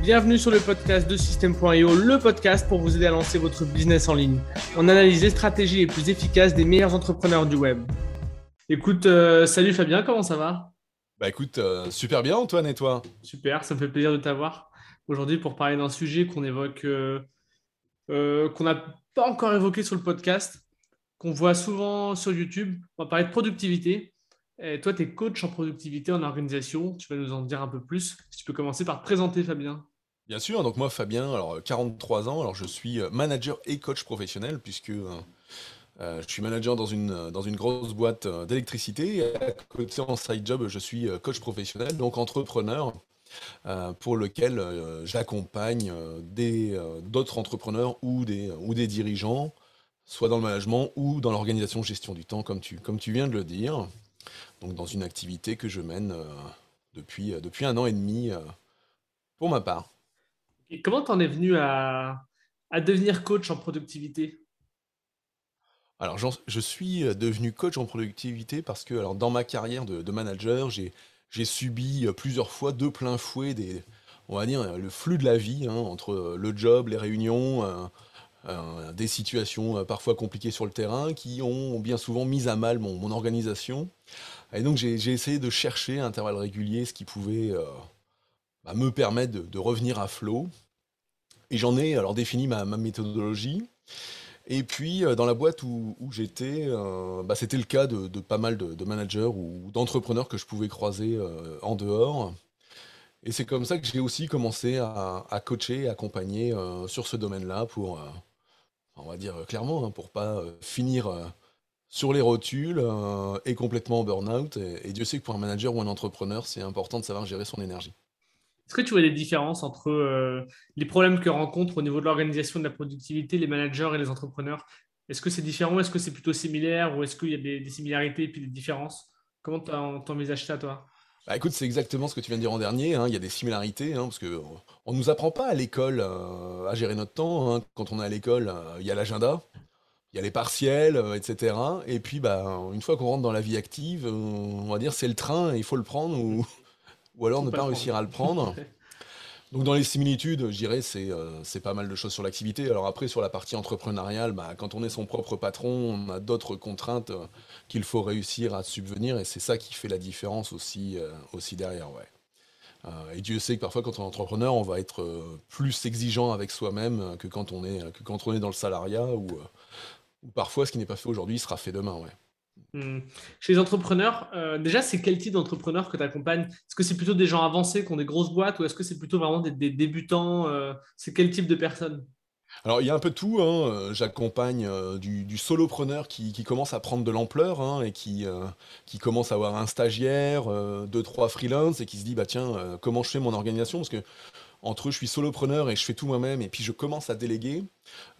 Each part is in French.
Bienvenue sur le podcast de System.io, le podcast pour vous aider à lancer votre business en ligne. On analyse les stratégies les plus efficaces des meilleurs entrepreneurs du web. Écoute, euh, salut Fabien, comment ça va? Bah écoute, euh, super bien Antoine et toi? Super, ça me fait plaisir de t'avoir aujourd'hui pour parler d'un sujet qu'on évoque, euh, qu'on n'a pas encore évoqué sur le podcast, qu'on voit souvent sur YouTube. On va parler de productivité. Toi, tu es coach en productivité, en organisation. Tu vas nous en dire un peu plus. Si tu peux commencer par te présenter, Fabien. Bien sûr, donc moi Fabien, alors 43 ans, alors je suis manager et coach professionnel puisque euh, je suis manager dans une, dans une grosse boîte d'électricité à côté en side job, je suis coach professionnel, donc entrepreneur euh, pour lequel euh, j'accompagne d'autres entrepreneurs ou des, ou des dirigeants, soit dans le management ou dans l'organisation gestion du temps, comme tu, comme tu viens de le dire donc dans une activité que je mène euh, depuis, euh, depuis un an et demi euh, pour ma part. Et comment tu en es venu à, à, devenir coach en productivité? Alors, je suis devenu coach en productivité parce que alors, dans ma carrière de, de manager, j'ai subi plusieurs fois de plein fouet des, on va dire, le flux de la vie hein, entre le job, les réunions, des situations parfois compliquées sur le terrain qui ont bien souvent mis à mal mon, organisation. Et donc j'ai essayé de chercher à intervalles réguliers ce qui pouvait euh, bah, me permettre de, revenir à flot. Et j'en ai alors défini ma, méthodologie. Et puis euh, dans la boîte où, j'étais, euh, bah, c'était le cas de, pas mal de, managers ou d'entrepreneurs que je pouvais croiser en dehors. Et c'est comme ça que j'ai aussi commencé à, coacher et accompagner sur ce domaine-là pour, on va dire clairement, hein, pour pas finir sur les rotules euh, et complètement en burn-out. Et, Dieu sait que pour un manager ou un entrepreneur, c'est important de savoir gérer son énergie. Est-ce que tu vois des différences entre euh, les problèmes que rencontrent au niveau de l'organisation de la productivité les managers et les entrepreneurs? Est-ce que c'est différent? Est-ce que c'est plutôt similaire? Ou est-ce qu'il y a des, similarités et puis des différences? Comment tu envisages ça, toi? Bah écoute, c'est exactement ce que tu viens de dire en dernier. Hein. Il y a des similarités, hein, parce qu'on ne nous apprend pas à l'école euh, à gérer notre temps. Hein. Quand on est à l'école, il y a l'agenda, il y a les partiels, euh, etc. Et puis, bah, une fois qu'on rentre dans la vie active, euh, on va dire c'est le train, il faut le prendre ou, ou alors ne pas, réussir à le prendre. Donc dans les similitudes, je dirais, c'est euh, c'est pas mal de choses sur l'activité. Alors après, sur la partie entrepreneuriale, bah, quand on est son propre patron, on a d'autres contraintes qu'il faut réussir à subvenir, et c'est ça qui fait la différence aussi, aussi derrière. Et Dieu sait que parfois, quand on est entrepreneur, on va être plus exigeant avec soi-même que, quand on est, que quand on est dans le salariat ou parfois ce qui n'est pas fait aujourd'hui sera fait demain. Hmm. Chez les entrepreneurs, euh, déjà, c'est quel type d'entrepreneur que tu accompagnes Est-ce que c'est plutôt des gens avancés qui ont des grosses boîtes ou est-ce que c'est plutôt vraiment des, débutants euh, C'est quel type de personnes? Alors il y a un peu de tout, hein. euh, j'accompagne du, solopreneur qui, commence à prendre de l'ampleur hein, et qui, commence à avoir un stagiaire, deux, trois freelance et qui se dit bah tiens comment je fais mon organisation? Parce que entre je suis solopreneur et je fais tout moi-même et puis je commence à déléguer.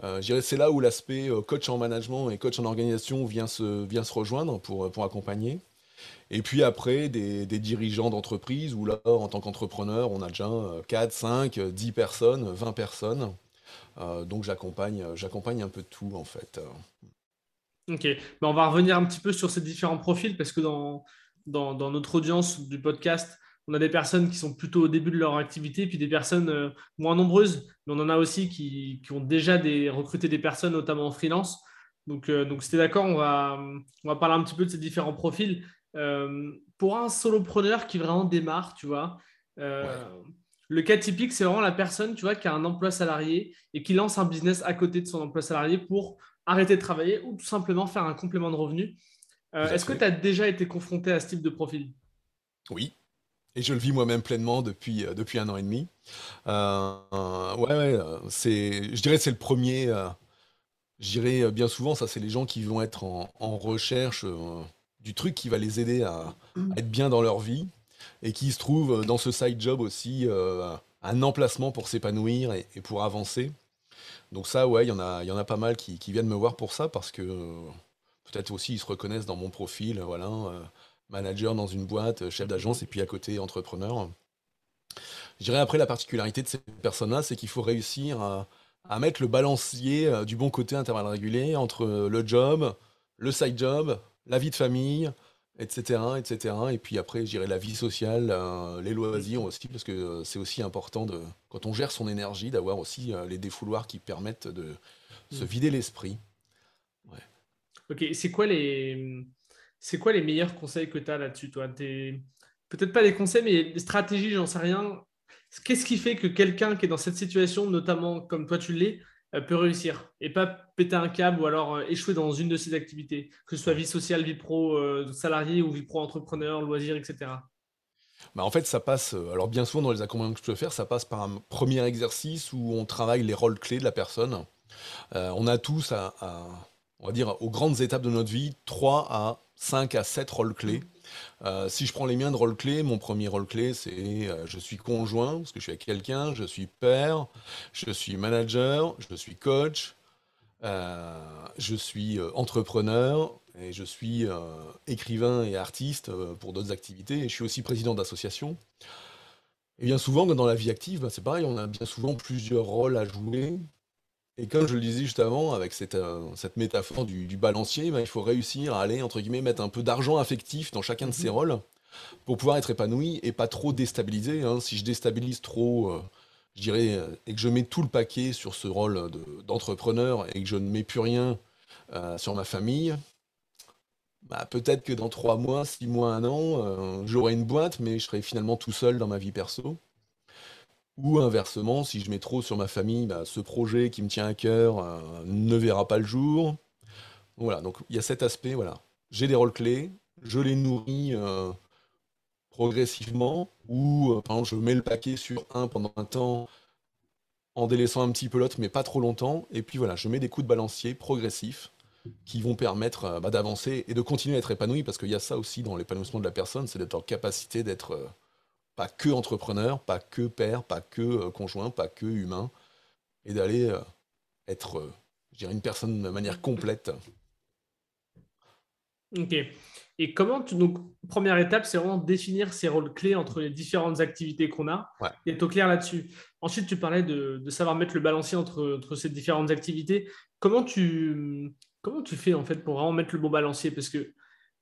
Euh, c'est là où l'aspect euh, coach en management et coach en organisation vient se, rejoindre pour, accompagner. Et puis après, des, dirigeants d'entreprise où là, en tant qu'entrepreneur, on a déjà 4, 5, 10 personnes, 20 personnes. Euh, donc j'accompagne, j'accompagne un peu de tout en fait. Ok, ben, on va revenir un petit peu sur ces différents profils parce que dans notre audience du podcast, on a des personnes qui sont plutôt au début de leur activité, puis des personnes euh, moins nombreuses, mais on en a aussi qui, ont déjà des, recruté des personnes, notamment en freelance. Donc, euh, donc c'était d'accord, on va, on va parler un petit peu de ces différents profils. Euh, pour un solopreneur qui vraiment démarre, tu vois, le cas typique, c'est vraiment la personne, tu vois, qui a un emploi salarié et qui lance un business à côté de son emploi salarié pour arrêter de travailler ou tout simplement faire un complément de revenu. Est-ce que tu as déjà été confronté à ce type de profil? Oui, et je le vis moi-même pleinement depuis, euh, depuis un an et demi. Euh, ouais, ouais, c'est, je dirais que c'est le premier. Euh, je dirais bien souvent, ça, c'est les gens qui vont être en, recherche du truc qui va les aider à, être bien dans leur vie et qui se trouvent dans ce side job aussi un emplacement pour s'épanouir et, pour avancer. Donc ça, ouais, il y en a, y en a pas mal qui, qui, viennent me voir pour ça parce que peut-être aussi ils se reconnaissent dans mon profil, voilà manager dans une boîte, chef d'agence, et puis à côté entrepreneur. Je dirais après la particularité de ces personnes-là, c'est qu'il faut réussir à, mettre le balancier euh, du bon côté intervalle régulier entre le job, le side job, la vie de famille, etc., etc. Et puis après, je dirais la vie sociale, euh, les loisirs aussi, parce que euh, c'est aussi important de, quand on gère son énergie, d'avoir aussi euh, les défouloirs qui permettent de se Mm. vider l'esprit. Ouais. Ok, c'est quoi les, c'est quoi les meilleurs conseils que tu as là-dessus, toi? Peut-être pas les conseils, mais les stratégies, j'en sais rien. Qu'est-ce qui fait que quelqu'un qui est dans cette situation, notamment comme toi tu l'es, euh, peut réussir et pas péter un câble ou alors euh, échouer dans une de ses activités, que ce soit vie sociale, vie pro, euh, salarié ou vie pro entrepreneur, loisirs, etc. Bah, en fait, ça passe, alors bien souvent dans les accompagnements que je peux faire, ça passe par un premier exercice où on travaille les rôles clés de la personne. On a tous, à- on va dire, aux grandes étapes de notre vie, 3 à 5 à 7 rôles clés. Euh, si je prends les miens de rôles clés, mon premier rôle clé, c'est euh, je suis conjoint, parce que je suis avec quelqu'un, je suis père, je suis manager, je suis coach, euh, je suis entrepreneur et je suis écrivain et artiste pour d'autres activités. Et je suis aussi président d'association. Et bien souvent, dans la vie active, bah, c'est pareil, on a bien souvent plusieurs rôles à jouer. Et comme je le disais juste avant, avec cette, euh, cette métaphore du, du balancier, bah, il faut réussir à aller, entre guillemets, mettre un peu d'argent affectif dans chacun de ces Mhm. rôles pour pouvoir être épanoui et pas trop déstabilisé. hein. Si je déstabilise trop, euh, je dirais, euh, et que je mets tout le paquet sur ce rôle de- d'entrepreneur et que je ne mets plus rien euh, sur ma famille, bah, peut-être que dans trois mois, six mois, un an, j'aurai une boîte, mais je serai finalement tout seul dans ma vie perso. Ou inversement, si je mets trop sur ma famille, bah, ce projet qui me tient à cœur euh, ne verra pas le jour. Voilà, donc il y a cet aspect, voilà. J'ai des rôles clés, je les nourris euh, progressivement, ou euh, par exemple, je mets le paquet sur un pendant un temps en délaissant un petit peu l'autre, mais pas trop longtemps. Et puis voilà, je mets des coups de balancier progressifs qui vont permettre bah, d'avancer et de continuer à être épanoui, parce qu'il y a ça aussi dans l'épanouissement de la personne, c'est d'être en capacité d'être pas que entrepreneur, pas que père, pas que euh, conjoint, pas que humain, et d'aller euh, être, euh, je dirais, une personne de manière complète. Ok. Et comment tu... Donc, première étape, c'est vraiment définir ces rôles clés entre les différentes activités qu'on a Ouais. et être au clair là-dessus. Ensuite, tu parlais de, de savoir mettre le balancier entre, entre ces différentes activités. Comment tu, comment tu fais en fait pour vraiment mettre le bon balancier? Parce que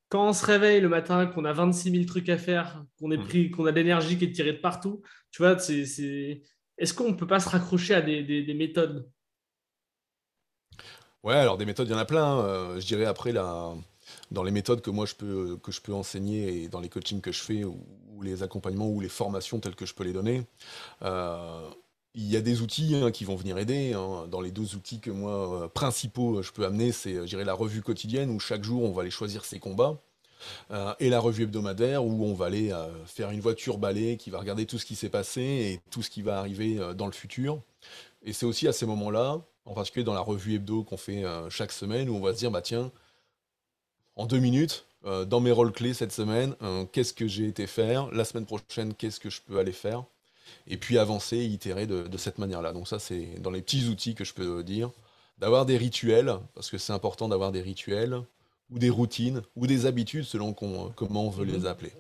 quand on se réveille le matin, qu'on a 26 000 trucs à faire, qu'on est Mm. pris, qu'on a de l'énergie qui est tirée de partout, tu vois, c'est, c'est... est-ce qu'on ne peut pas se raccrocher à des, des- des méthodes? Ouais, alors des méthodes, il y en a plein. euh, je dirais après, là, dans les méthodes que moi je peux, que je peux enseigner et dans les coachings que je fais, ou, ou les accompagnements, ou les formations telles que je peux les donner, euh, il y a des outils hein, qui vont venir aider. hein. Dans les deux outils que moi, euh, principaux, je peux amener, c'est, euh, la revue quotidienne, où chaque jour, on va aller choisir ses combats. euh, et la revue hebdomadaire, où on va aller euh, faire une voiture balai qui va regarder tout ce qui s'est passé et tout ce qui va arriver euh, dans le futur. Et c'est aussi à ces moments-là, en particulier dans la revue hebdo qu'on fait euh, chaque semaine, où on va se dire, bah tiens, en deux minutes, euh, dans mes rôles clés cette semaine, euh, qu'est-ce que j'ai été faire, la semaine prochaine, qu'est-ce que je peux aller faire, et puis avancer, itérer de, de cette manière-là. Donc ça, c'est dans les petits outils que je peux dire, d'avoir des rituels, parce que c'est important d'avoir des rituels, ou des routines, ou des habitudes, selon qu'on- comment on veut Mhm. les appeler.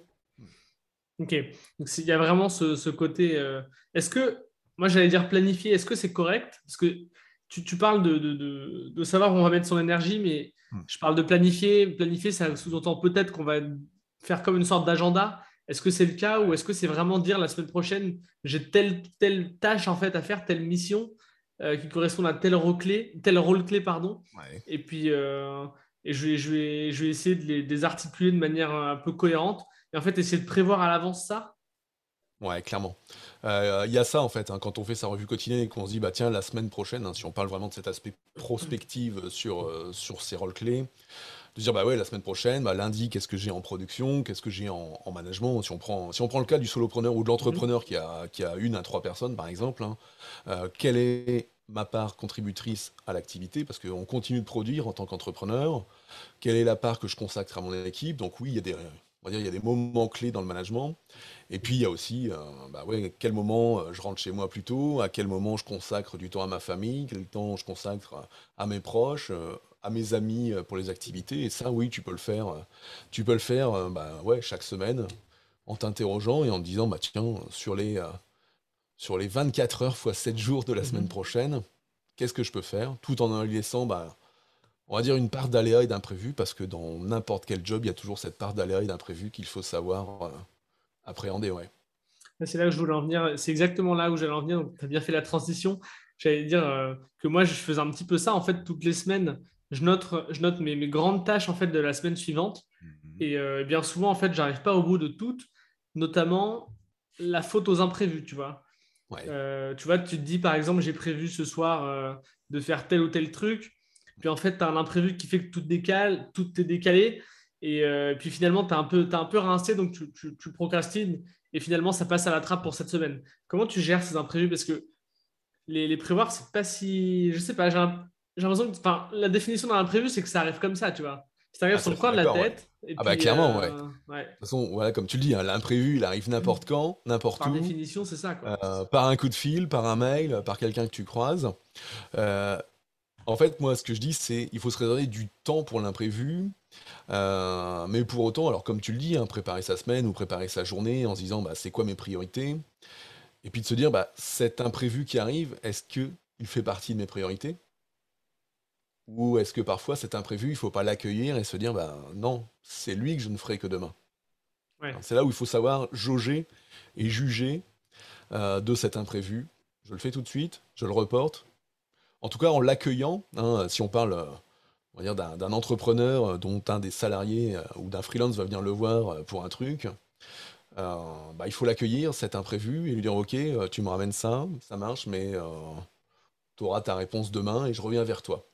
Ok, donc il y a vraiment ce, ce côté. euh, Est-ce que, moi j'allais dire planifier, est-ce que c'est correct? Parce que tu, tu parles de, de, de- de savoir où on va mettre son énergie, mais Hmm. je parle de planifier. Planifier, ça sous-entend peut-être qu'on va faire comme une sorte d'agenda. Est-ce que c'est le cas ou est-ce que c'est vraiment dire la semaine prochaine, j'ai telle, telle tâche en fait à faire, telle mission euh, qui correspond à tel rôle clé, tel rôle clé, pardon, Ouais. et puis euh, et je, vais, je, vais, je vais essayer de les, de les articuler de manière un peu cohérente et en fait essayer de prévoir à l'avance ça. Ouais, clairement. Euh, Il y a ça en fait, hein, quand on fait sa revue quotidienne et qu'on se dit, bah tiens, la semaine prochaine, hein, si on parle vraiment de cet aspect prospective sur, euh, sur ces rôles clés, de dire, bah ouais, la semaine prochaine, bah, lundi, qu'est-ce que j'ai en production, qu'est-ce que j'ai en, en management, si on, prend, si on prend le cas du solopreneur ou de l'entrepreneur qui, a, qui a une à trois personnes, par exemple, hein, euh, quelle est ma part contributrice à l'activité, parce qu'on continue de produire en tant qu'entrepreneur, quelle est la part que je consacre à mon équipe, donc oui, il y a des, il y a des moments clés dans le management, et puis il y a aussi, euh, bah ouais, quel moment euh, je rentre chez moi plus tôt, à quel moment je consacre du temps à ma famille, quel temps je consacre à, à mes proches, euh, à mes amis euh, pour les activités. Et ça, oui, tu peux le faire. euh, tu peux le faire, euh, bah ouais, chaque semaine, en t'interrogeant et en te disant, bah tiens, sur les, euh, sur les 24 heures fois 7 jours de la semaine Mhm. prochaine, qu'est-ce que je peux faire, tout en en laissant bah, on va dire, une part d'aléa et d'imprévu, parce que dans n'importe quel job, il y a toujours cette part d'aléa et d'imprévu qu'il faut savoir euh, appréhender. Ouais. C'est là que je voulais en venir. C'est exactement là où j'allais en venir. Tu as bien fait la transition. J'allais dire euh, que moi, je faisais un petit peu ça. En fait, toutes les semaines, je note, je note mes, mes grandes tâches en fait, de la semaine suivante. Mhm. Et euh, bien souvent, en fait, j'arrive pas au bout de toutes, notamment la faute aux imprévus, tu vois. tu vois, tu te dis, par exemple, j'ai prévu ce soir de faire tel ou tel truc. Puis en fait, tu as un imprévu qui fait que tout décale, tout est décalé. Et euh, puis finalement, tu as, un peu, un peu rincé, donc tu, procrastines. Et finalement, ça passe à la trappe pour cette semaine. Comment tu gères ces imprévus? Parce que les, les prévoir, c'est pas si. Je sais pas, j'ai l'impression que. Enfin, la définition d'un imprévu, c'est que ça arrive comme ça, tu vois. Ça arrive ah, sur le coin de la tête. ah, bah clairement, euh, ouais. De toute façon, voilà, comme tu le dis, hein, l'imprévu, il arrive n'importe mm. quand, n'importe où. Par définition, c'est ça. Quoi. Euh, par un coup de fil, par un mail, par quelqu'un que tu croises. En fait, moi, ce que je dis, c'est il faut se réserver du temps pour l'imprévu. Euh, mais pour autant, alors comme tu le dis, hein, préparer sa semaine ou préparer sa journée en se disant bah, c'est quoi mes priorités? Et puis de se dire bah, cet imprévu qui arrive, est-ce qu'il fait partie de mes priorités? Ou est-ce que parfois cet imprévu, il ne faut pas l'accueillir et se dire bah, non, c'est lui que je ne ferai que demain C'est là où il faut savoir jauger et juger euh, de cet imprévu. Je le fais tout de suite, je le reporte, en tout cas en l'accueillant, hein, si on parle euh, d'un entrepreneur euh, dont un des salariés ou d'un freelance va venir le voir pour un truc, bah, il faut l'accueillir, cet imprévu, et lui dire Ok, tu me ramènes ça, ça marche, mais tu auras ta réponse demain et je reviens vers toi.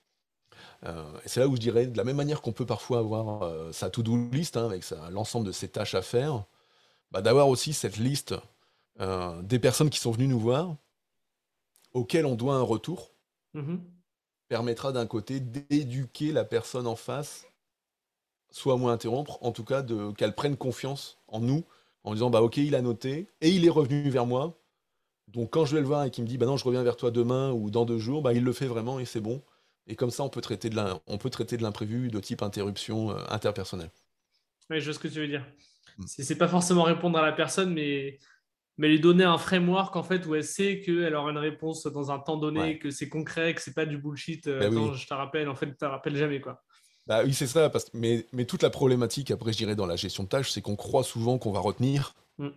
Et c'est là où je dirais, de la même manière qu'on peut parfois avoir sa to-do list hein, avec l'ensemble de ses tâches à faire, bah, d'avoir aussi cette liste des personnes qui sont venues nous voir, auxquelles on doit un retour, Mmh permettra d'un côté d'éduquer la personne en face, soit moins interrompre, en tout cas de qu'elle prenne confiance en nous, en disant bah ok il a noté et il est revenu vers moi. Donc quand je vais le voir et qu'il me dit bah non je reviens vers toi demain ou dans deux jours, bah il le fait vraiment et c'est bon. Et comme ça on peut traiter de l'imprévu de type interruption euh, interpersonnelle. Oui, je vois ce que tu veux dire. Mmh. C'est pas forcément répondre à la personne, mais mais lui donner un framework en fait où elle sait qu'elle aura une réponse dans un temps donné, que c'est concret, que c'est pas du bullshit. Euh, bah je te rappelle, en fait, tu te rappelles jamais quoi. Bah oui, c'est ça. Parce... Mais, mais toute la problématique, après, je dirais, dans la gestion de tâches, c'est qu'on croit souvent qu'on va retenir mm.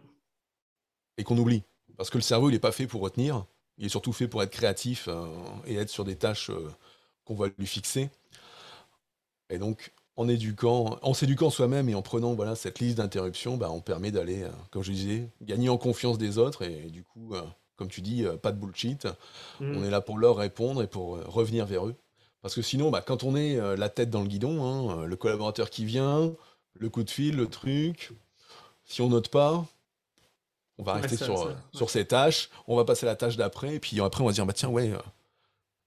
et qu'on oublie. Parce que le cerveau, il n'est pas fait pour retenir. Il est surtout fait pour être créatif euh, et être sur des tâches euh, qu'on va lui fixer. Et donc, en éduquant, en s'éduquant soi-même et en prenant voilà, cette liste d'interruptions, bah, on permet d'aller, euh, comme je disais, gagner en confiance des autres et du coup, euh, comme tu dis, euh, pas de bullshit. Mm. On est là pour leur répondre et pour revenir vers eux. Parce que sinon, bah, quand on est la tête dans le guidon, hein, le collaborateur qui vient, le coup de fil, le truc, si on note pas, on va rester sur, sur ces tâches, on va passer à la tâche d'après, et puis après on va se dire, bah tiens, ouais,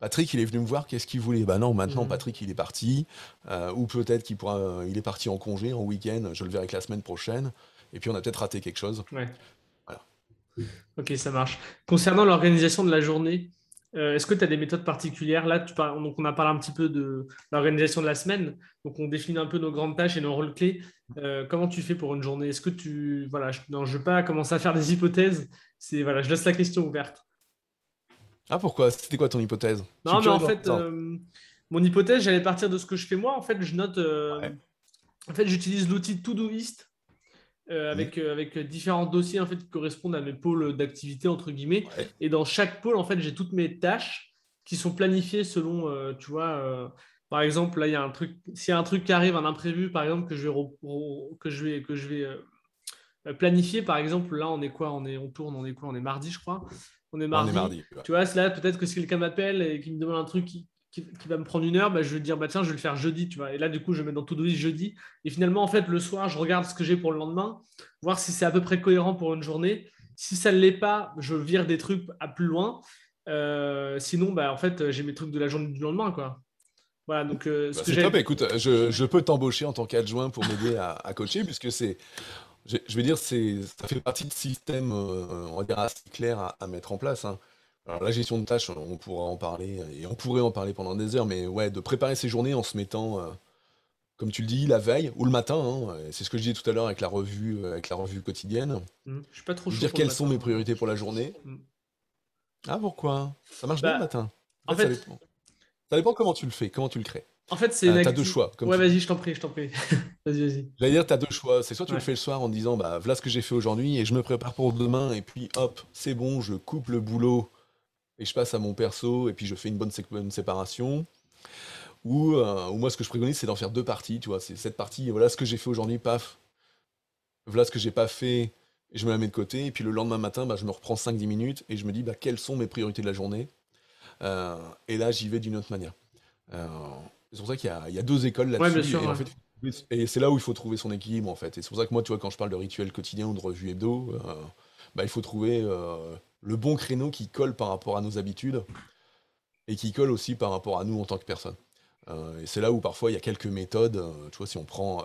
Patrick, il est venu me voir, qu'est-ce qu'il voulait? Bah non, maintenant, mhm. Patrick, il est parti. Euh, ou peut-être qu'il pourra, il est parti en congé, en week-end, je le verrai que la semaine prochaine. Et puis, on a peut-être raté quelque chose. Ouais. Voilà. Ok, ça marche. Concernant l'organisation de la journée, euh, est-ce que tu as des méthodes particulières? Là, tu parles, donc on a parlé un petit peu de l'organisation de la semaine. Donc, on définit un peu nos grandes tâches et nos rôles clés. Euh, comment tu fais pour une journée? Est-ce que tu. Voilà, je ne veux pas commencer à faire des hypothèses. C'est, voilà, je laisse la question ouverte. Ah pourquoi? C'était quoi ton hypothèse? Non, mais en fait, euh, mon hypothèse, j'allais partir de ce que je fais moi. En fait, je note. Euh, en fait, j'utilise l'outil Todoist euh, avec, avec différents dossiers en fait, qui correspondent à mes pôles d'activité, entre guillemets. Et dans chaque pôle, en fait, j'ai toutes mes tâches qui sont planifiées selon, tu vois, par exemple, là, il y a un truc, s'il y a un truc qui arrive, un imprévu, par exemple, que je vais, que je vais, que je vais planifier, par exemple, là, on est quoi? On, est, on tourne, on est quoi? On est mardi, je crois. On est mardi. Tu vois, là, peut-être que si quelqu'un m'appelle et qu'il me demande un truc qui, va me prendre une heure, bah, je vais dire, bah, tiens, je vais le faire jeudi. Tu vois. Et là, du coup, je mets dans tout Todoist jeudi. Et finalement, en fait, le soir, je regarde ce que j'ai pour le lendemain, voir si c'est à peu près cohérent pour une journée. Si ça ne l'est pas, je vire des trucs à plus loin. Euh, sinon, bah, en fait, j'ai mes trucs de la journée du lendemain. Quoi. Voilà, donc, euh, bah, c'est top. Écoute, je, peux t'embaucher en tant qu'adjoint pour m'aider à, à, coacher, puisque c'est je vais dire, c'est, ça fait partie de systèmes, euh, on va dire, assez clairs à, mettre en place. Hein. Alors, la gestion de tâches, on pourra en parler, et on pourrait en parler pendant des heures, mais ouais, de préparer ses journées en se mettant, euh, comme tu le dis, la veille ou le matin. Hein, c'est ce que je disais tout à l'heure avec la revue, euh, avec la revue quotidienne. Mmh. Je suis pas trop dire quelles sont mes priorités pour la journée? Mmh. Ah, pourquoi? Ça marche bien le bah, matin. En, fait, ça, dépend. ça dépend comment tu le fais, comment tu le crées. En fait, c'est euh, tu as deux choix. ouais, vas-y, je t'en prie, je t'en prie. vas-y, vas-y. J'allais dire, tu as deux choix. C'est soit tu le fais le soir en disant, bah, voilà ce que j'ai fait aujourd'hui et je me prépare pour demain, et puis hop, c'est bon, je coupe le boulot et je passe à mon perso, et puis je fais une bonne, séparation. Ou, euh, ou, moi, ce que je préconise, c'est d'en faire deux parties, tu vois. C'est cette partie, voilà ce que j'ai fait aujourd'hui, paf. Voilà ce que j'ai pas fait, et je me la mets de côté. Et puis le lendemain matin, bah, je me reprends 5-10 minutes et je me dis, bah, quelles sont mes priorités de la journée euh, Et là, j'y vais d'une autre manière. C'est pour ça qu'il y, a deux écoles là-dessus. et, c'est là où il faut trouver son équilibre, en fait. Et c'est pour ça que moi, tu vois, quand je parle de rituel quotidien ou de revue hebdo, euh, bah, il faut trouver euh, le bon créneau qui colle par rapport à nos habitudes et qui colle aussi par rapport à nous en tant que personne. Euh, et c'est là où parfois il y a quelques méthodes. tu vois, si on prend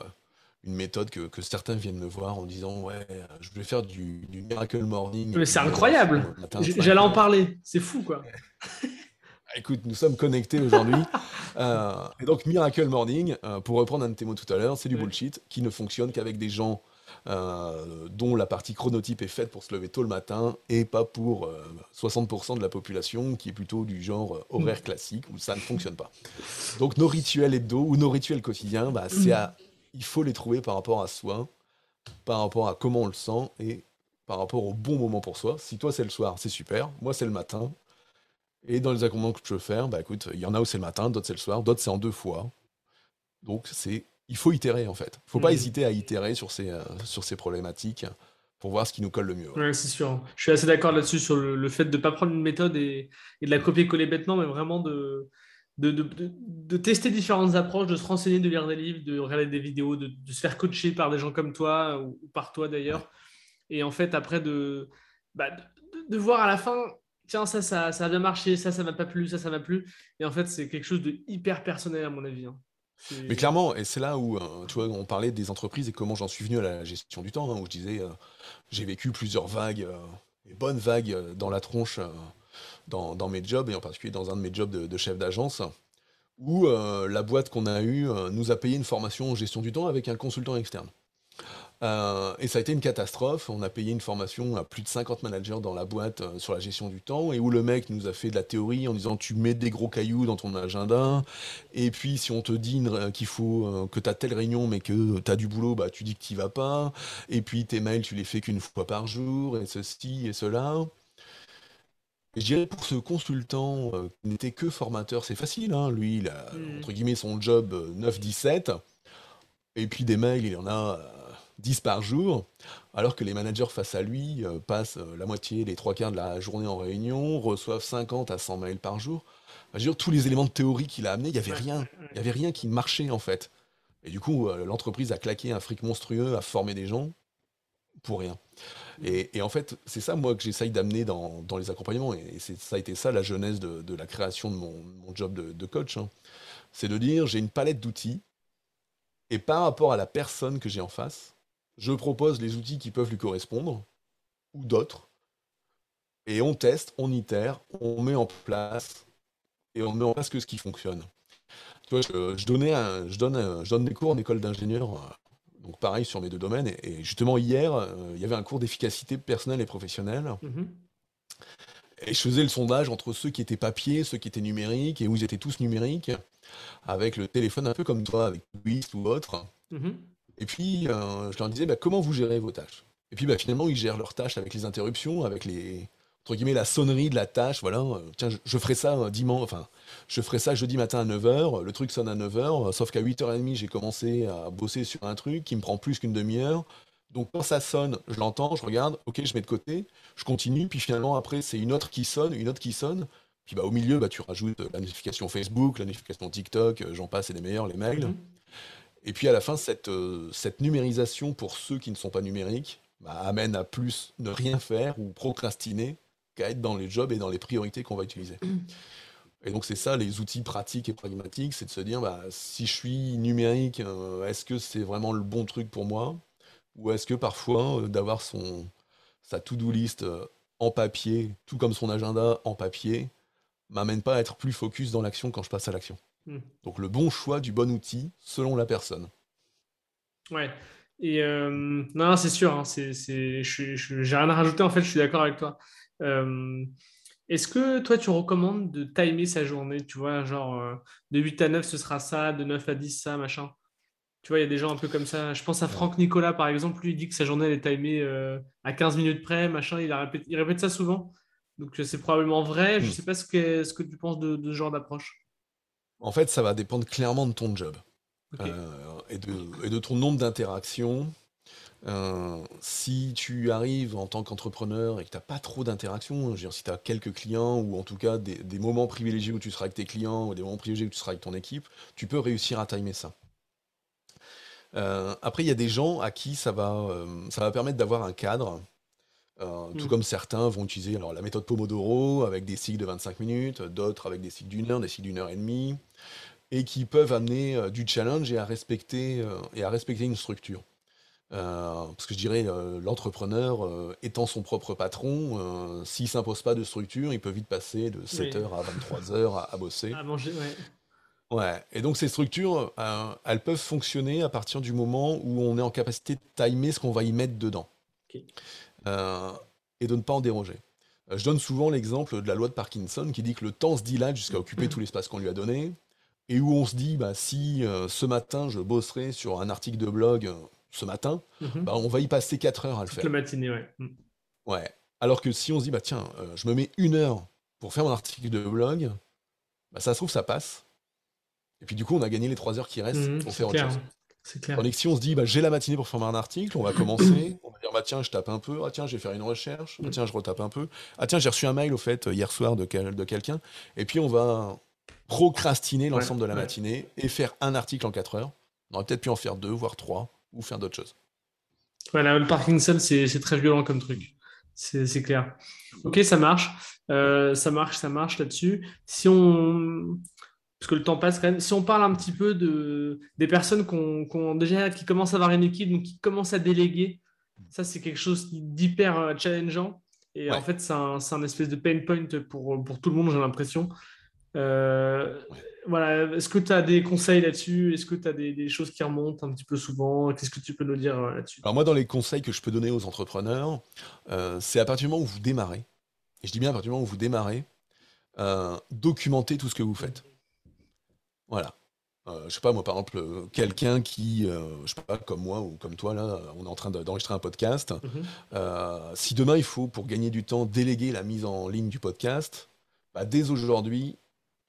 une méthode que, certains viennent me voir en disant Ouais, je vais faire du, Miracle Morning. Mais c'est incroyable J'allais en parler, c'est fou quoi Écoute, nous sommes connectés aujourd'hui. Euh, et donc, Miracle Morning, euh, pour reprendre un de tes mots tout à l'heure, c'est du bullshit qui ne fonctionne qu'avec des gens euh, dont la partie chronotype est faite pour se lever tôt le matin et pas pour 60% de la population qui est plutôt du genre horaire mm. classique où ça ne fonctionne pas. Donc, nos rituels hebdo ou nos rituels quotidiens, bah, à, il faut les trouver par rapport à soi, par rapport à comment on le sent et par rapport au bon moment pour soi. Si toi c'est le soir, c'est super. Moi c'est le matin. Et dans les accompagnements que je peux faire, bah écoute, il y en a où c'est le matin, d'autres c'est le soir, d'autres c'est en deux fois. Donc c'est, il faut itérer en fait. Il faut pas mmh. hésiter à itérer sur ces, euh, sur ces problématiques pour voir ce qui nous colle le mieux. Ouais, c'est sûr. Je suis assez d'accord là-dessus sur le, fait de ne pas prendre une méthode et, de la copier-coller bêtement, mais vraiment de de, de, de, tester différentes approches, de se renseigner, de lire des livres, de regarder des vidéos, de, se faire coacher par des gens comme toi ou, par toi d'ailleurs. Et en fait, après, de, bah, de, voir à la fin tiens, ça, ça, ça a bien marché, ça, ça m'a pas plu, ça, ça m'a plu. Et en fait, c'est quelque chose de hyper personnel, à mon avis. Hein. Mais clairement, et c'est là où, euh, tu vois, on parlait des entreprises et comment j'en suis venu à la gestion du temps, hein, où je disais, euh, j'ai vécu plusieurs vagues, euh, bonnes vagues dans la tronche, dans, dans, mes jobs, et en particulier dans un de mes jobs de, de chef d'agence, où la boîte qu'on a eue nous a payé une formation en gestion du temps avec un consultant externe. Euh, et ça a été une catastrophe. On a payé une formation à plus de 50 managers dans la boîte euh, sur la gestion du temps, et où le mec nous a fait de la théorie en disant tu mets des gros cailloux dans ton agenda, et puis si on te dit euh, qu'il faut que tu as telle réunion mais que tu as du boulot, bah, tu dis que tu vas pas, et puis tes mails tu les fais qu'une fois par jour, et ceci et cela. je dirais pour ce consultant qui n'était que formateur, c'est facile, hein. lui il a mmh. entre guillemets son job 9-17, et puis des mails il en a 10 par jour, alors que les managers face à lui euh, passent euh, la moitié, les trois quarts de la journée en réunion, reçoivent 50 à 100 mails par jour. je veux dire, tous les éléments de théorie qu'il a amenés, il n'y avait rien. Il n'y avait rien qui marchait en fait. Et du coup, euh, l'entreprise a claqué un fric monstrueux à former des gens pour rien. Et, en fait, c'est ça, moi, que j'essaye d'amener dans, les accompagnements. Et, ça a été ça, la genèse de, la création de mon, job de, coach. Hein. C'est de dire, j'ai une palette d'outils. Et par rapport à la personne que j'ai en face, je propose les outils qui peuvent lui correspondre, ou d'autres, et on teste, on itère, on met en place, et on met en place que ce qui fonctionne. Tu vois, je, donnais je, donne, je donne des cours en école d'ingénieur, euh, donc pareil sur mes deux domaines, et, justement hier, euh, il y avait un cours d'efficacité personnelle et professionnelle. Mhm. Et je faisais le sondage entre ceux qui étaient papier, ceux qui étaient numériques, et où ils étaient tous numériques, avec le téléphone un peu comme toi, avec Twist ou autre. Mhm. Et puis, euh, je leur disais, bah, comment vous gérez vos tâches? Et puis, bah, finalement, ils gèrent leurs tâches avec les interruptions, avec les, entre guillemets, la sonnerie de la tâche. Voilà, euh, tiens, je, ferai ça euh, dimanche, enfin, je ferai ça jeudi matin à 9h, le truc sonne à 9h, sauf qu'à 8h30, j'ai commencé à bosser sur un truc qui me prend plus qu'une demi-heure. Donc quand ça sonne, je l'entends, je regarde, ok, je mets de côté, je continue, puis finalement après c'est une autre qui sonne, une autre qui sonne, puis bah au milieu bah tu rajoutes la notification Facebook, la notification TikTok, j'en passe et des meilleurs, les mails. Mhm. Et puis à la fin, cette, euh, cette numérisation pour ceux qui ne sont pas numériques bah, amène à plus ne rien faire ou procrastiner qu'à être dans les jobs et dans les priorités qu'on va utiliser. Et donc c'est ça, les outils pratiques et pragmatiques, c'est de se dire, bah, si je suis numérique, euh, est-ce que c'est vraiment le bon truc pour moi? Ou est-ce que parfois, euh, d'avoir sa to-do list en papier, tout comme son agenda en papier, m'amène pas à être plus focus dans l'action quand je passe à l'action? Hmm. Donc le bon choix du bon outil selon la personne. Ouais. Et euh, non, c'est sûr, hein, c'est, j'ai rien à rajouter, en fait, je suis d'accord avec toi. Euh, Est-ce que toi, tu recommandes de timer sa journée Tu vois, genre euh, de 8 à 9, ce sera ça, de 9 à 10, ça, machin? Tu vois, il y a des gens un peu comme ça. Je pense à Franck Nicolas, par exemple. Lui, il dit que sa journée, elle est timée à 15 minutes près, machin. Il, répète, il répète ça souvent. Donc, c'est probablement vrai. Je ne hmm. sais pas ce que, ce que tu penses de, ce genre d'approche. En fait, ça va dépendre clairement de ton job euh, et, de, et, de, ton nombre d'interactions euh, si tu arrives en tant qu'entrepreneur et que tu n'as pas trop d'interactions, si tu as quelques clients ou en tout cas des, moments privilégiés où tu seras avec tes clients ou des moments privilégiés où tu seras avec ton équipe, tu peux réussir à timer ça. Euh, après, il y a des gens à qui ça va, ça va permettre d'avoir un cadre. Tout mm. comme certains vont utiliser alors, la méthode Pomodoro avec des cycles de 25 minutes, d'autres avec des cycles d'une heure, des cycles d'une heure et demie, et qui peuvent amener du challenge et à respecter, et à respecter une structure. Euh, parce que je dirais, euh, l'entrepreneur euh, étant son propre patron, s'il s'impose pas de structure, il peut vite passer de 7h à 23h à, bosser. À manger, ouais. Ouais, et donc ces structures, elles peuvent fonctionner à partir du moment où on est en capacité de timer ce qu'on va y mettre dedans. Et de ne pas en déroger. Je donne souvent l'exemple de la loi de Parkinson qui dit que le temps se dilate jusqu'à occuper tout l'espace qu'on lui a donné, et où on se dit, bah, si ce matin je bosserai sur un article de blog ce matin, mhm. bah, on va y passer 4 heures à le faire. La matinée, ouais. Mm. Ouais. Alors que si on se dit, bah tiens, euh, je me mets une heure pour faire mon article de blog, bah, ça se trouve, ça passe. Et puis du coup, on a gagné les 3 heures qui restent mhm, pour faire autre chose. C'est clair. Tandis que si on se dit, bah, j'ai la matinée pour faire un article, on va commencer, bah tiens, je tape un peu, ah tiens, je vais faire une recherche, ah tiens, je retape un peu, ah tiens, j'ai reçu un mail au fait hier soir de, de quelqu'un, et puis on va procrastiner l'ensemble de la matinée et faire un article en 4 heures. On aurait peut-être pu en faire deux, voire trois ou faire d'autres choses. Voilà, le Parkinson, c'est très violent comme truc. C'est clair. Ok, ça marche. Euh, ça marche, ça marche là-dessus. Si on. Parce que le temps passe quand même. Si on parle un petit peu de, des personnes qui, déjà, qui commencent à avoir une équipe, donc qui commencent à déléguer, ça, c'est quelque chose d'hyper euh, challengeant. Et en fait, c'est un, un, espèce de pain point pour, pour tout le monde, j'ai l'impression. Euh, voilà, est-ce que tu as des conseils là-dessus? Est-ce que tu as des, choses qui remontent un petit peu souvent? Qu'est-ce que tu peux nous dire euh, là-dessus? Alors moi, dans les conseils que je peux donner aux entrepreneurs, euh, c'est à partir du moment où vous démarrez, et je dis bien à partir du moment où vous démarrez, euh, documenter tout ce que vous faites. Voilà. Je sais pas, moi, par exemple, quelqu'un qui, je sais pas, comme moi ou comme toi, là, on est en train d'enregistrer un podcast. Mhm. si demain, il faut, pour gagner du temps, déléguer la mise en ligne du podcast, bah, dès aujourd'hui,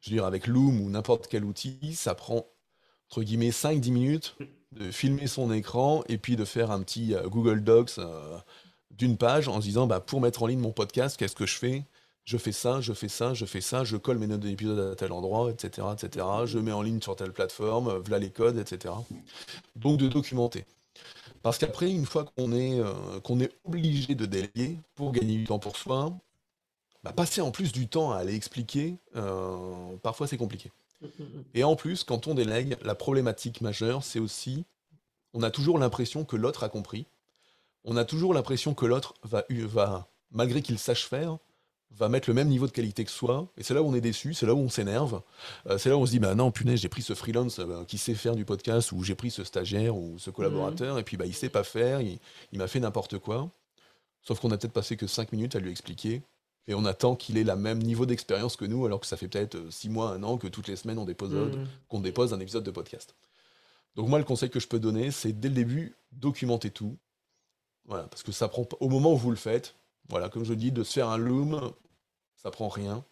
je veux dire, avec Loom ou n'importe quel outil, ça prend entre guillemets 5-10 minutes de filmer son écran et puis de faire un petit euh, Google Docs euh, d'une page en se disant bah, pour mettre en ligne mon podcast, qu'est-ce que je fais? Je fais ça, je fais ça, je fais ça, je colle mes notes d'épisode à tel endroit, etc., etc. Je mets en ligne sur telle plateforme, voilà les codes, etc. Donc de documenter. Parce qu'après, une fois qu'on est, euh, qu'on est obligé de déléguer pour gagner du temps pour soi, bah, passer en plus du temps à aller expliquer, euh, parfois c'est compliqué. Et en plus, quand on délègue, la problématique majeure, c'est aussi, on a toujours l'impression que l'autre a compris. On a toujours l'impression que l'autre va, va, malgré qu'il sache faire, va mettre le même niveau de qualité que soi. Et c'est là où on est déçu, c'est là où on s'énerve. Euh, c'est là où on se dit, bah non, punaise, j'ai pris ce freelance euh, qui sait faire du podcast, ou j'ai pris ce stagiaire ou ce collaborateur, et puis bah, il sait pas faire, il, il m'a fait n'importe quoi. Sauf qu'on a peut-être passé que 5 minutes à lui expliquer et on attend qu'il ait le même niveau d'expérience que nous, alors que ça fait peut-être 6 euh, mois, un an que toutes les semaines on dépose, mmh. qu'on dépose un épisode de podcast. Donc moi, le conseil que je peux donner, c'est dès le début, documenter tout. Voilà, parce que ça prend au moment où vous le faites, voilà, comme je dis, de se faire un loom, ça prend rien.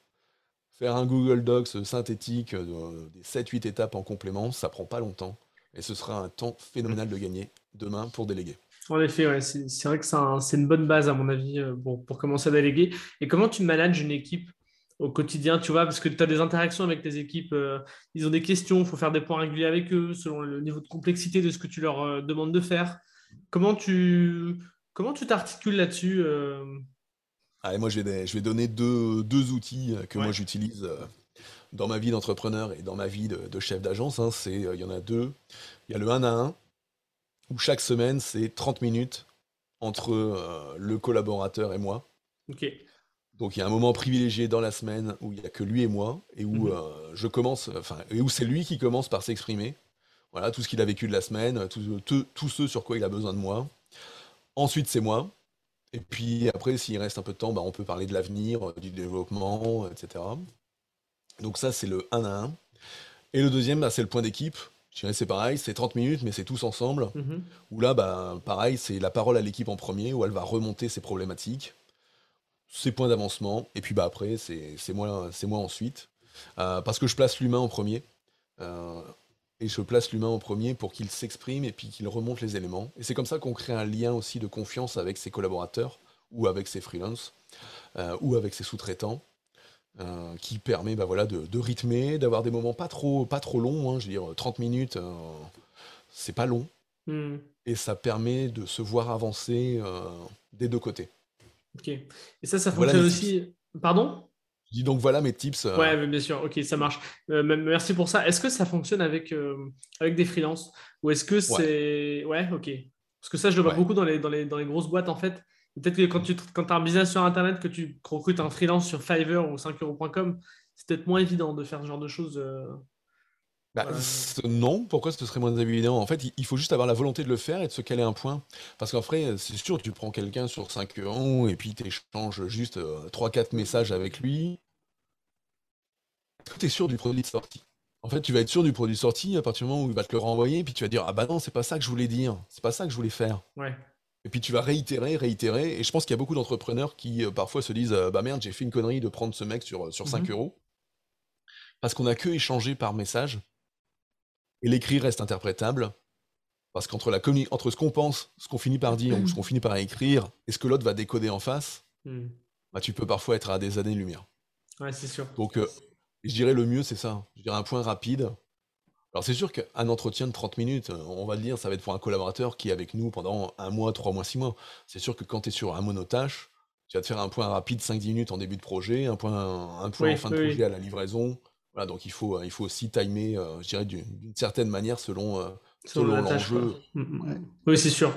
Faire un Google Docs synthétique, euh, des 7-8 étapes en complément, ça prend pas longtemps. Et ce sera un temps phénoménal de gagner demain pour déléguer. En effet, ouais, c'est vrai que c'est une bonne base, à mon avis, euh, pour, commencer à déléguer. Et comment tu manages une équipe au quotidien, tu vois, parce que tu as des interactions avec tes équipes, euh, ils ont des questions, il faut faire des points réguliers avec eux selon le niveau de complexité de ce que tu leur demandes de faire. Comment tu comment tu t'articules là-dessus ah, Moi, je vais, je vais donner deux, deux outils que moi j'utilise dans ma vie d'entrepreneur et dans ma vie de, chef d'agence. Hein. Il y en a deux. Il y a le 1 à 1 où chaque semaine, c'est 30 minutes entre euh, le collaborateur et moi. Donc il y a un moment privilégié dans la semaine où il n'y a que lui et moi, et où mhm. euh, je commence, enfin, et où c'est lui qui commence par s'exprimer. Voilà, tout ce qu'il a vécu de la semaine, tout, tout, ce sur quoi il a besoin de moi. Ensuite, c'est moi. Et puis après, s'il reste un peu de temps, bah, on peut parler de l'avenir, euh, du développement, etc. Donc ça, c'est le 1 à 1. Et le deuxième, bah, c'est le point d'équipe. Je dirais c'est pareil, c'est 30 minutes, mais c'est tous ensemble. Mhm. Où là, bah, pareil, c'est la parole à l'équipe en premier, où elle va remonter ses problématiques, ses points d'avancement, et puis bah, après, c'est moi, moi ensuite. Euh, parce que je place l'humain en premier. Euh, et je place l'humain en premier pour qu'il s'exprime et puis qu'il remonte les éléments. Et c'est comme ça qu'on crée un lien aussi de confiance avec ses collaborateurs, ou avec ses freelances, euh, ou avec ses sous-traitants. euh, qui permet bah, voilà, de, de rythmer, d'avoir des moments pas trop, pas trop longs, hein, je veux dire 30 minutes, euh, c'est pas long, Hmm. et ça permet de se voir avancer des deux côtés. Ok. Et ça, ça fonctionne aussi. Pardon? Dis donc voilà mes tips. euh, Ouais, bien sûr. Ok, ça marche. Euh, merci pour ça. Est-ce que ça fonctionne avec, euh, avec des freelances? Ou est-ce que c'est. Ouais, ok. Parce que ça, je le vois Ouais. beaucoup dans les, dans les, dans les grosses boîtes, en fait. Peut-être que quand tu quand as un business sur Internet, que tu recrutes un freelance sur Fiverr ou 5euros.com, c'est peut-être moins évident de faire ce genre de choses. Euh, Bah, non, pourquoi ce serait moins évident? En fait, il faut juste avoir la volonté de le faire et de se caler un point. Parce qu'en vrai, c'est sûr, tu prends quelqu'un sur 5 euros et puis tu échanges juste 3-4 messages avec lui. Tu es sûr du produit de sortie? En fait, tu vas être sûr du produit de sortie à partir du moment où il va te le renvoyer, et puis tu vas dire, ah bah non, c'est pas ça que je voulais dire, c'est pas ça que je voulais faire. Ouais. Et puis tu vas réitérer, réitérer, et je pense qu'il y a beaucoup d'entrepreneurs qui euh, parfois se disent, euh, bah merde, j'ai fait une connerie de prendre ce mec sur, sur 5 Mhm. euros, parce qu'on a que échangé par message, et l'écrit reste interprétable, parce qu'entre la entre ce qu'on pense, ce qu'on finit par dire, ou ce qu'on finit par écrire, et ce que l'autre va décoder en face, Hmm. bah, tu peux parfois être à des années-lumière. Ouais, c'est sûr. Donc, euh, je dirais le mieux, c'est ça. Je dirais un point rapide. Alors, c'est sûr qu'un entretien de 30 minutes, euh, on va le dire, ça va être pour un collaborateur qui est avec nous pendant un mois, trois mois, six mois. C'est sûr que quand tu es sur un monotâche, tu vas te faire un point rapide 5-10 minutes en début de projet, un point, un point Oui, en fin de projet à la livraison. Voilà, donc il faut, euh, il faut aussi timer, euh, je dirais, d'une certaine manière selon, euh, Selon l'enjeu. Mm, mm, Ouais. mm. Oui, c'est sûr.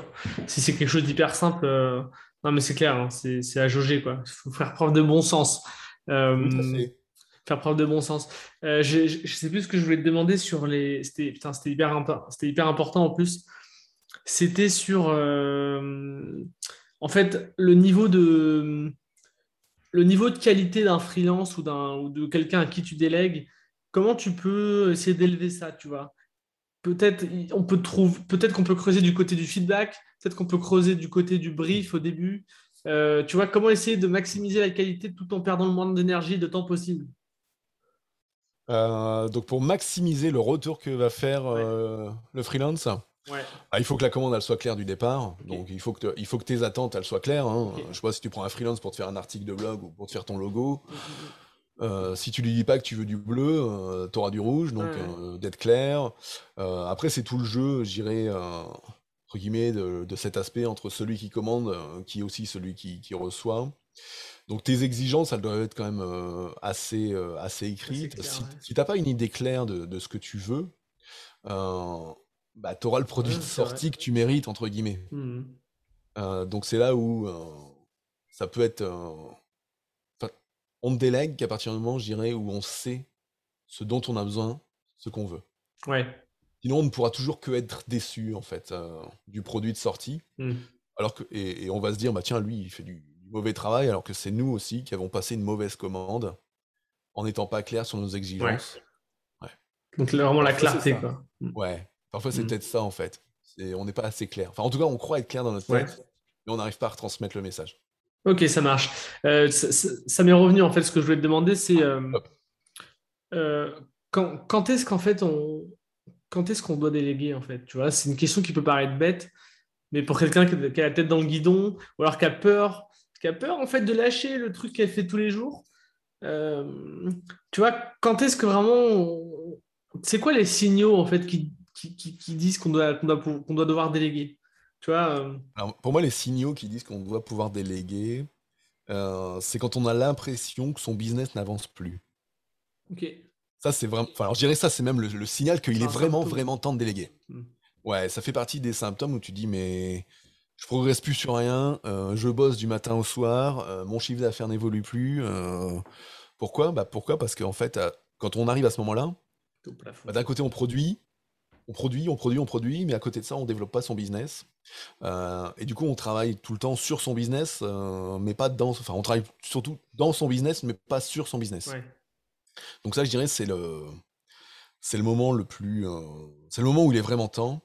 Si c'est quelque chose d'hyper simple, euh, non, mais c'est clair, hein, c'est c'est à jauger, quoi. Il faut faire preuve de bon sens. Euh, Tout à fait. faire preuve de bon sens. Euh, je ne sais plus ce que je voulais te demander sur les. C'était putain, c'était hyper, c'était hyper important en plus. C'était sur, euh, en fait, le niveau de, le niveau de qualité d'un freelance ou, d'un, ou de quelqu'un à qui tu délègues. Comment tu peux essayer d'élever ça, tu vois? Peut-être on peut trouver, peut-être qu'on peut creuser du côté du feedback, peut-être qu'on peut creuser du côté du brief au début. Euh, tu vois, comment essayer de maximiser la qualité tout en perdant le moins d'énergie et de temps possible? Euh, donc, pour maximiser le retour que va faire Ouais. euh, le freelance, Ouais. Ah, il faut que la commande elle soit claire du départ. Donc il faut que te- il faut que tes attentes elles soient claires. hein. Je sais pas si tu prends un freelance pour te faire un article de blog ou pour te faire ton logo. euh, si tu lui dis pas que tu veux du bleu, tu auras du rouge. Donc Ouais, euh, d'être clair. Euh, après c'est tout le jeu, je dirais euh, entre guillemets de, de cet aspect entre celui qui commande, euh, qui est aussi celui qui, qui reçoit. Donc tes exigences, elles doivent être quand même euh, assez, euh, assez écrites. clair, si ouais. si t'as pas une idée claire de, de ce que tu veux, euh, bah, tu auras le produit Ouais, de vrai. sortie que tu mérites, entre guillemets. Mhm. Euh, donc c'est là où euh, ça peut être... euh, on ne délègue qu'à partir du moment, je dirais, où on sait ce dont on a besoin, ce qu'on veut. Ouais. Sinon, on ne pourra toujours que être déçu, en fait, euh, du produit de sortie. Mhm. Alors que, et, et on va se dire, bah tiens, lui, il fait du, du mauvais travail, alors que c'est nous aussi qui avons passé une mauvaise commande en n'étant pas clairs sur nos exigences. Donc là, vraiment la clarté, quoi. Mhm. Ouais, parfois c'est Mm. peut-être ça en fait. On n'est pas assez clair. Enfin, en tout cas, on croit être clair dans notre Ouais. tête, mais on n'arrive pas à retransmettre le message. Ok, ça marche. Euh, ça ça- ça m'est revenu en fait. Ce que je voulais te demander, c'est euh, euh, quand, quand est-ce qu'en fait on, quand est-ce qu'on doit déléguer en fait? Tu vois, c'est une question qui peut paraître bête, mais pour quelqu'un qui, qui a la tête dans le guidon ou alors qui a peur, qui a peur en fait de lâcher le truc qu'elle fait tous les jours. tu vois, quand est-ce que vraiment, on- c'est quoi les signaux en fait qui, qui, qui- qui disent qu'on doit, qu'on doit, pou- qu'on doit devoir déléguer. Tu vois. euh, Alors, pour moi, les signaux qui disent qu'on doit pouvoir déléguer, euh, c'est quand on a l'impression que son business n'avance plus. ok. Ça, c'est vraiment. Enfin, alors, je dirais ça, c'est même le, le signal qu'il est vraiment, symptôme. vraiment temps de déléguer. Mm. Ouais, ça fait partie des symptômes où tu dis, mais je progresse plus sur rien, euh, je bosse du matin au soir, mon chiffre d'affaires n'évolue plus. pourquoi? Bah, pourquoi? Parce qu'en fait, quand on arrive à ce moment-là, bah, d'un côté, on produit, on produit, on produit, on produit, mais à côté de ça, on développe pas son business. Euh, et du coup, on travaille tout le temps sur son business, euh, mais pas dans. Enfin, on travaille surtout dans son business, mais pas sur son business. Donc ça, je dirais, c'est le, c'est le moment le plus, euh, c'est le moment où il est vraiment temps.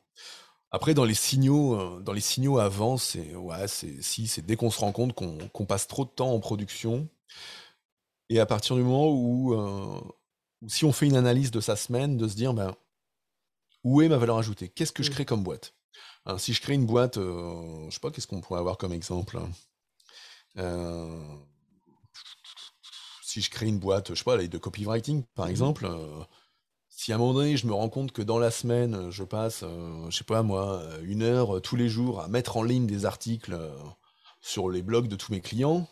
Après, dans les signaux, dans les signaux avant, c'est ouais, c'est si, c'est dès qu'on se rend compte qu'on passe trop de temps en production, et à partir du moment où, où si on fait une analyse de sa semaine, de se dire ben où est ma valeur ajoutée? Qu'est-ce que je mmh. crée comme boîte? Si je crée une boîte, euh, je sais pas, qu'est-ce qu'on pourrait avoir comme exemple hein? euh, Si je crée une boîte, je sais pas, de copywriting, par mmh exemple, euh, si à un moment donné, je me rends compte que dans la semaine, je passe, je sais pas moi, une heure tous les jours à mettre en ligne des articles sur les blogs de tous mes clients,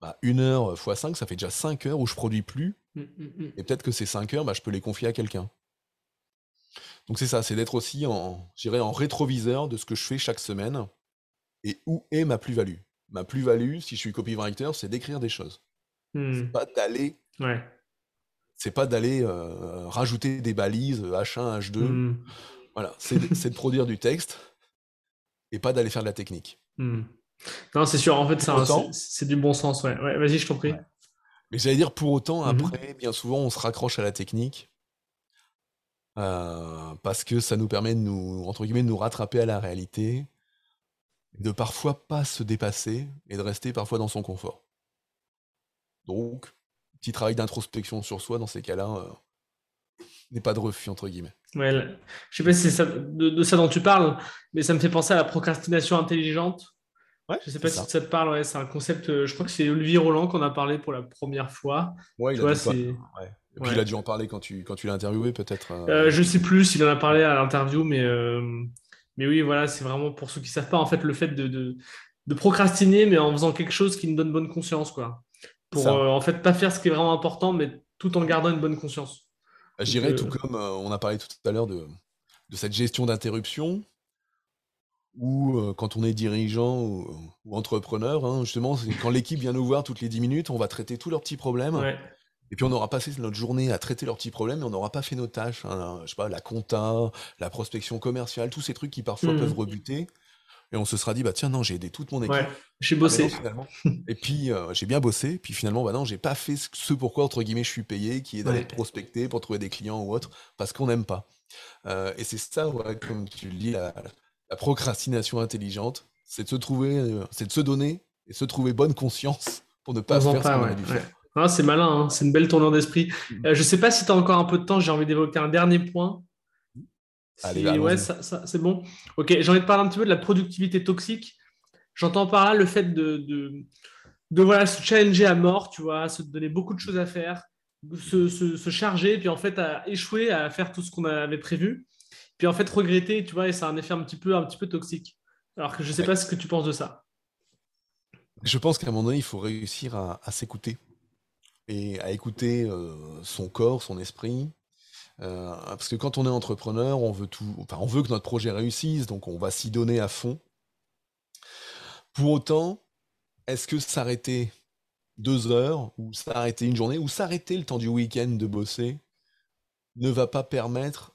bah, une heure x 5, ça fait déjà 5 heures où je produis plus. Mmh, Et peut-être que ces 5 heures, bah, je peux les confier à quelqu'un. Donc c'est ça, c'est d'être aussi en, en rétroviseur de ce que je fais chaque semaine et où est ma plus-value? Ma plus-value, si je suis copywriter, c'est d'écrire des choses. C'est mmh. pas d'aller. C'est pas d'aller euh, rajouter des balises H1, H2. Mmh. Voilà, c'est de produire du texte et pas d'aller faire de la technique. Mmh. Non, c'est sûr. En fait, c'est du bon sens. Ouais. Vas-y, je t'en prie. Mais j'allais dire pour autant, après, bien souvent, on se raccroche à la technique euh, parce que ça nous permet de nous, entre guillemets, nous rattraper à la réalité, de parfois pas se dépasser et de rester parfois dans son confort. Donc, petit travail d'introspection sur soi dans ces cas-là euh, n'est pas de refus, entre guillemets. Ouais, je sais pas si c'est de, ça dont tu parles, mais ça me fait penser à la procrastination intelligente. Ouais, je sais pas si ça. te parle, ouais, c'est un concept, euh, je crois que c'est Olivier Roland qu'on a parlé pour la première fois. Ouais, il tu vois, c'est... Et puis il a dû en parler quand tu, quand tu l'as interviewé, peut-être euh... euh je sais plus s'il en a parlé à l'interview, mais, euh, mais oui, voilà, c'est vraiment pour ceux qui ne savent pas, en fait, le fait de, de, de, procrastiner, mais en faisant quelque chose qui nous donne bonne conscience, quoi. Pour en fait pas faire ce qui est vraiment important, mais tout en gardant une bonne conscience. J'irais tout comme on a parlé tout à l'heure de, de cette gestion d'interruption, ou quand on est dirigeant ou, entrepreneur, hein, justement, quand l'équipe vient nous voir toutes les 10 minutes, on va traiter tous leurs petits problèmes. Ouais. Et puis on aura passé notre journée à traiter leurs petits problèmes, mais on n'aura pas fait nos tâches. Hein, je sais pas, la compta, la prospection commerciale, tous ces trucs qui parfois mmh. peuvent rebuter. Et on se sera dit, bah tiens, non, j'ai aidé toute mon équipe. Ouais, j'ai bossé. et puis euh, j'ai bien bossé. Puis finalement, bah non, j'ai pas fait ce pourquoi, entre guillemets, je suis payé, qui est d'aller prospecter pour trouver des clients ou autre, parce qu'on n'aime pas. Euh, et c'est ça, comme tu le dis, la, procrastination intelligente, c'est de se trouver, euh, c'est de se donner et se trouver bonne conscience pour ne pas faire ce qu'on a dû faire. Ah, c'est malin, hein. c'est une belle tournure d'esprit. Mm. Euh, je ne sais pas si tu as encore un peu de temps, j'ai envie d'évoquer un dernier point. Allez, ouais, c'est bon. Ok, j'ai envie de parler un petit peu de la productivité toxique. J'entends par là le fait de, de, voilà, se challenger à mort, tu vois, se donner beaucoup de choses à faire, se, se, charger, puis en fait à échouer à faire tout ce qu'on avait prévu, puis en fait regretter, tu vois, et ça a un effet un petit peu, un petit peu toxique. Alors que je ne sais pas ce que tu penses de ça. Je pense qu'à un moment donné, il faut réussir à s'écouter et à écouter son corps, son esprit. parce que quand on est entrepreneur, on veut tout, enfin, on veut que notre projet réussisse, donc on va s'y donner à fond. Pour autant, est-ce que s'arrêter deux heures, ou s'arrêter une journée, ou s'arrêter le temps du week-end de bosser, ne va pas permettre,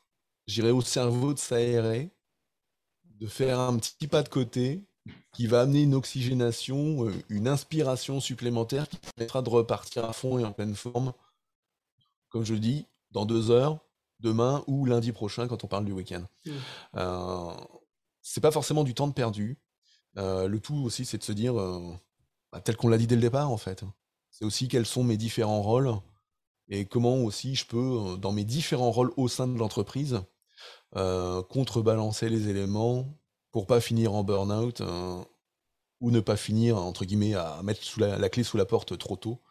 j'irai au cerveau de s'aérer, de faire un petit pas de côté qui va amener une oxygénation, euh, une inspiration supplémentaire qui permettra de repartir à fond et en pleine forme, comme je dis, dans deux heures, demain ou lundi prochain quand on parle du week-end. Mmh. Euh, c'est pas forcément du temps de perdu. Euh, le tout aussi, c'est de se dire, bah, tel qu'on l'a dit dès le départ, en fait. C'est aussi quels sont mes différents rôles et comment aussi je peux, dans mes différents rôles au sein de l'entreprise, contrebalancer les éléments pour pas finir en burn-out euh, ou ne pas finir, entre guillemets, à mettre sous la, clé sous la porte trop tôt.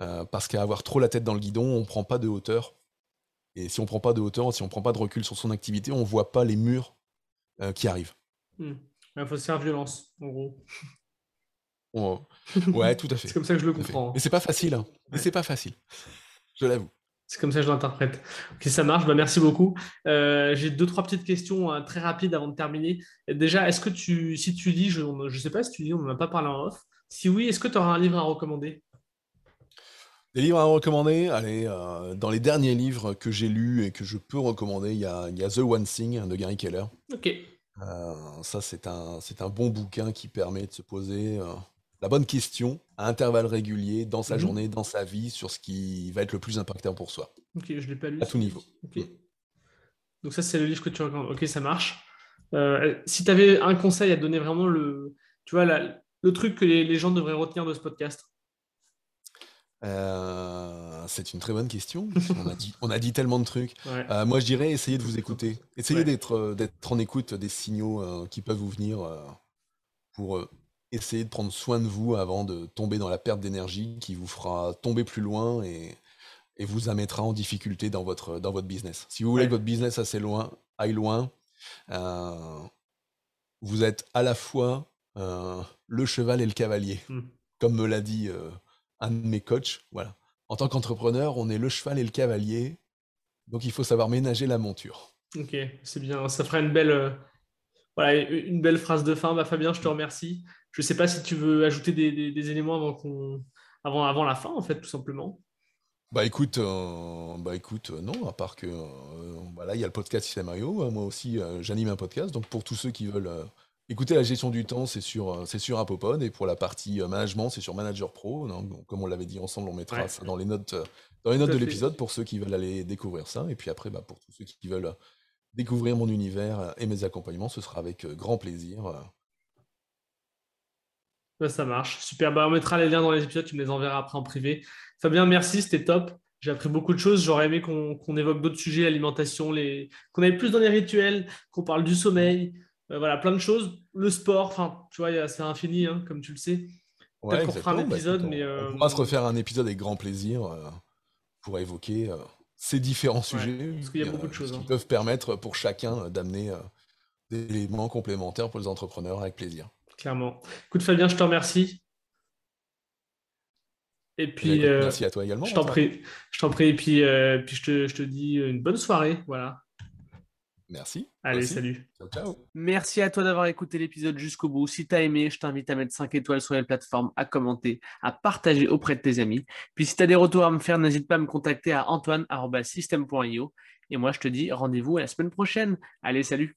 Euh, parce qu'à avoir trop la tête dans le guidon, on prend pas de hauteur. Et si on prend pas de hauteur, si on prend pas de recul sur son activité, on voit pas les murs euh, qui arrivent. Hmm. Il faut se faire violence, en gros. ouais, tout à fait. c'est comme ça que je le comprends. Mais c'est pas facile. Hein. Mais c'est pas facile. Je l'avoue. C'est comme ça que je l'interprète. Ok, ça marche. Bah, merci beaucoup. Euh, j'ai deux, trois petites questions euh, très rapides avant de terminer. Déjà, est-ce que tu, si tu lis, je ne sais pas si tu lis, on n'en a pas parlé en off. Si oui, est-ce que tu auras un livre à recommander? Des livres à recommander? Allez, euh, dans les derniers livres que j'ai lus et que je peux recommander, il y a, The One Thing de Gary Keller. Ok. Euh, ça, c'est un, bon bouquin qui permet de se poser euh, la bonne question à intervalles réguliers dans sa mhm. journée, dans sa vie, sur ce qui va être le plus impactant pour soi. Ok, je l'ai pas lu. À tout niveau. Ok. Donc ça, c'est le livre que tu recommandes. Ok, ça marche. si tu avais un conseil à donner vraiment le, tu vois, le truc que les gens devraient retenir de ce podcast? Euh, c'est une très bonne question. On a dit, on a dit tellement de trucs. Euh, moi, je dirais essayez de vous écouter. Essayez d'être, euh, d'être en écoute des signaux qui peuvent vous venir pour essayer de prendre soin de vous avant de tomber dans la perte d'énergie qui vous fera tomber plus loin et, et vous amènera en difficulté dans votre, dans votre business. Si vous voulez que votre business assez loin, aille loin, vous êtes à la fois le cheval et le cavalier, hmm. comme me l'a dit un de mes coachs. Voilà. En tant qu'entrepreneur, on est le cheval et le cavalier. Donc il faut savoir ménager la monture. Ok, c'est bien. Ça fera une belle, euh, voilà, une belle phrase de fin. Bah, Fabien, je te remercie. Je ne sais pas si tu veux ajouter des, éléments avant, qu'on, avant, avant la fin, en fait, tout simplement. Bah écoute, euh, bah écoute, euh, non, à part que voilà, il y a le podcast System Mario. Moi aussi, j'anime un podcast. Donc pour tous ceux qui veulent Écoutez, la gestion du temps, c'est sur, euh, c'est sur Apopod. Et pour la partie euh, management, c'est sur Manager Pro. Donc, comme on l'avait dit ensemble, on mettra ça dans les notes, euh, dans les notes de l'épisode pour ceux qui veulent aller découvrir ça. Et puis après, bah, pour tous ceux qui veulent découvrir mon univers et mes accompagnements, ce sera avec grand plaisir. Ça marche. Super. Bah, on mettra les liens dans les épisodes. Tu me les enverras après en privé. Fabien, merci. C'était top. J'ai appris beaucoup de choses. J'aurais aimé qu'on évoque d'autres sujets, l'alimentation, les... qu'on aille plus dans les rituels, qu'on parle du sommeil. Euh, voilà, plein de choses. Le sport, enfin, tu vois, c'est infini, hein, comme tu le sais. Ouais, qu'on fera un bah, épisode, mais. Euh, on, va se refaire un épisode avec grand plaisir euh, pour évoquer ces différents sujets. parce qu'il y a beaucoup de choses. Qui hein. peuvent permettre pour chacun d'amener des éléments complémentaires pour les entrepreneurs avec plaisir. Clairement. Écoute, Fabien, je te remercie. Et eh puis, ben, merci à toi également. Je t'en prie. Je t'en prie. Et puis, puis je, te, je te dis une bonne soirée. Voilà. Merci. Allez, salut. Ciao, ciao. Merci à toi d'avoir écouté l'épisode jusqu'au bout. Si tu as aimé, je t'invite à mettre 5 étoiles sur les plateformes, à commenter, à partager auprès de tes amis. Puis si tu as des retours à me faire, n'hésite pas à me contacter à antoine.system.io. Et moi, je te dis rendez-vous à la semaine prochaine. Allez, salut.